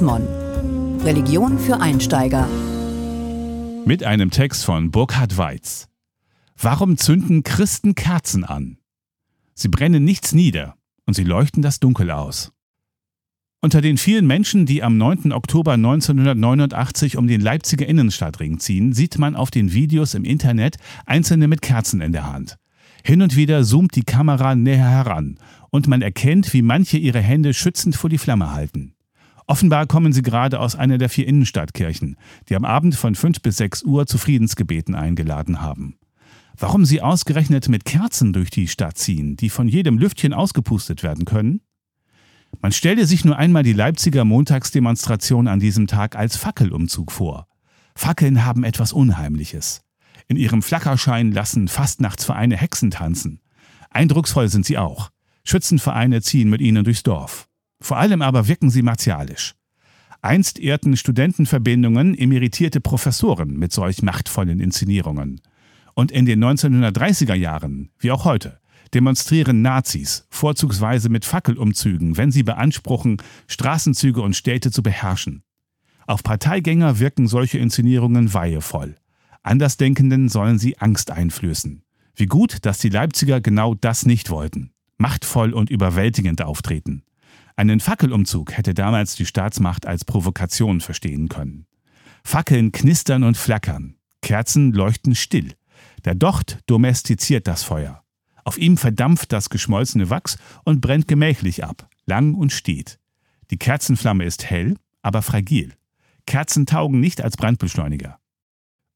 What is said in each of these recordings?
Mon. Religion für Einsteiger. Mit einem Text von Burkhard Weiz. Warum zünden Christen Kerzen an? Sie brennen nichts nieder und sie leuchten das Dunkel aus. Unter den vielen Menschen, die am 9. Oktober 1989 um den Leipziger Innenstadtring ziehen, sieht man auf den Videos im Internet Einzelne mit Kerzen in der Hand. Hin und wieder zoomt die Kamera näher heran und man erkennt, wie manche ihre Hände schützend vor die Flamme halten. Offenbar kommen sie gerade aus einer der vier Innenstadtkirchen, die am Abend von 5 bis 6 Uhr zu Friedensgebeten eingeladen haben. Warum sie ausgerechnet mit Kerzen durch die Stadt ziehen, die von jedem Lüftchen ausgepustet werden können? Man stelle sich nur einmal die Leipziger Montagsdemonstration an diesem Tag als Fackelumzug vor. Fackeln haben etwas Unheimliches. In ihrem Flackerschein lassen Fastnachtsvereine Hexen tanzen. Eindrucksvoll sind sie auch. Schützenvereine ziehen mit ihnen durchs Dorf. Vor allem aber wirken sie martialisch. Einst ehrten Studentenverbindungen emeritierte Professoren mit solch machtvollen Inszenierungen. Und in den 1930er Jahren, wie auch heute, demonstrieren Nazis, vorzugsweise mit Fackelumzügen, wenn sie beanspruchen, Straßenzüge und Städte zu beherrschen. Auf Parteigänger wirken solche Inszenierungen weihevoll. Andersdenkenden sollen sie Angst einflößen. Wie gut, dass die Leipziger genau das nicht wollten. Machtvoll und überwältigend auftreten. Einen Fackelumzug hätte damals die Staatsmacht als Provokation verstehen können. Fackeln knistern und flackern. Kerzen leuchten still. Der Docht domestiziert das Feuer. Auf ihm verdampft das geschmolzene Wachs und brennt gemächlich ab, lang und steht. Die Kerzenflamme ist hell, aber fragil. Kerzen taugen nicht als Brandbeschleuniger.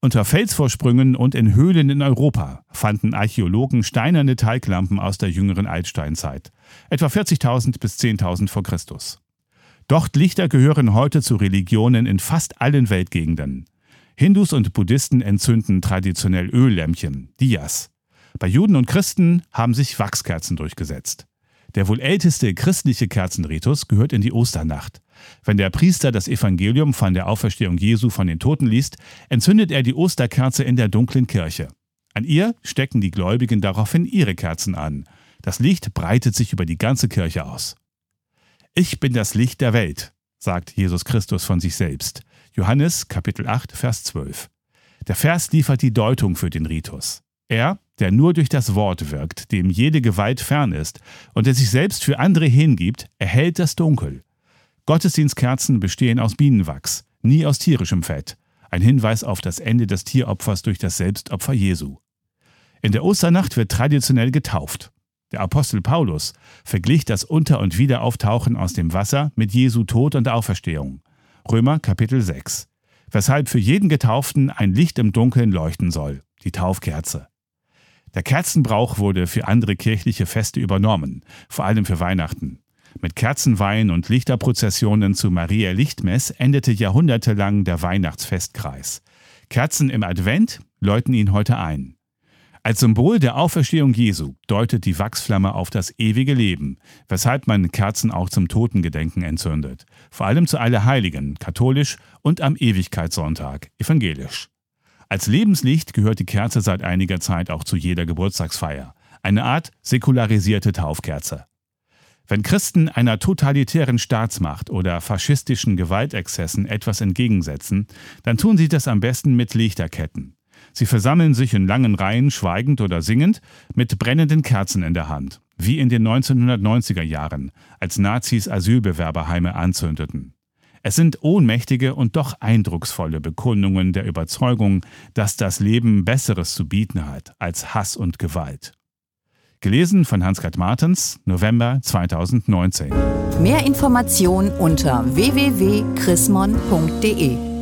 Unter Felsvorsprüngen und in Höhlen in Europa fanden Archäologen steinerne Teiglampen aus der jüngeren Altsteinzeit, etwa 40.000 bis 10.000 vor Christus. Dochtlichter gehören heute zu Religionen in fast allen Weltgegenden. Hindus und Buddhisten entzünden traditionell Öllämpchen, Diyas. Bei Juden und Christen haben sich Wachskerzen durchgesetzt. Der wohl älteste christliche Kerzenritus gehört in die Osternacht. Wenn der Priester das Evangelium von der Auferstehung Jesu von den Toten liest, entzündet er die Osterkerze in der dunklen Kirche. An ihr stecken die Gläubigen daraufhin ihre Kerzen an. Das Licht breitet sich über die ganze Kirche aus. Ich bin das Licht der Welt, sagt Jesus Christus von sich selbst. Johannes Kapitel 8, Vers 12. Der Vers liefert die Deutung für den Ritus. Er, der nur durch das Wort wirkt, dem jede Gewalt fern ist und der sich selbst für andere hingibt, erhält das Dunkel. Gottesdienstkerzen bestehen aus Bienenwachs, nie aus tierischem Fett. Ein Hinweis auf das Ende des Tieropfers durch das Selbstopfer Jesu. In der Osternacht wird traditionell getauft. Der Apostel Paulus verglich das Unter- und Wiederauftauchen aus dem Wasser mit Jesu Tod und Auferstehung. Römer Kapitel 6. Weshalb für jeden Getauften ein Licht im Dunkeln leuchten soll, die Taufkerze. Der Kerzenbrauch wurde für andere kirchliche Feste übernommen, vor allem für Weihnachten. Mit Kerzenweihen und Lichterprozessionen zu Maria Lichtmess endete jahrhundertelang der Weihnachtsfestkreis. Kerzen im Advent läuten ihn heute ein. Als Symbol der Auferstehung Jesu deutet die Wachsflamme auf das ewige Leben, weshalb man Kerzen auch zum Totengedenken entzündet, vor allem zu Allerheiligen, katholisch und am Ewigkeitssonntag, evangelisch. Als Lebenslicht gehört die Kerze seit einiger Zeit auch zu jeder Geburtstagsfeier, eine Art säkularisierte Taufkerze. Wenn Christen einer totalitären Staatsmacht oder faschistischen Gewaltexzessen etwas entgegensetzen, dann tun sie das am besten mit Lichterketten. Sie versammeln sich in langen Reihen, schweigend oder singend, mit brennenden Kerzen in der Hand, wie in den 1990er Jahren, als Nazis Asylbewerberheime anzündeten. Es sind ohnmächtige und doch eindrucksvolle Bekundungen der Überzeugung, dass das Leben Besseres zu bieten hat als Hass und Gewalt. Gelesen von Hans-Gerd Martens, November 2019. Mehr Informationen unter www.chrismon.de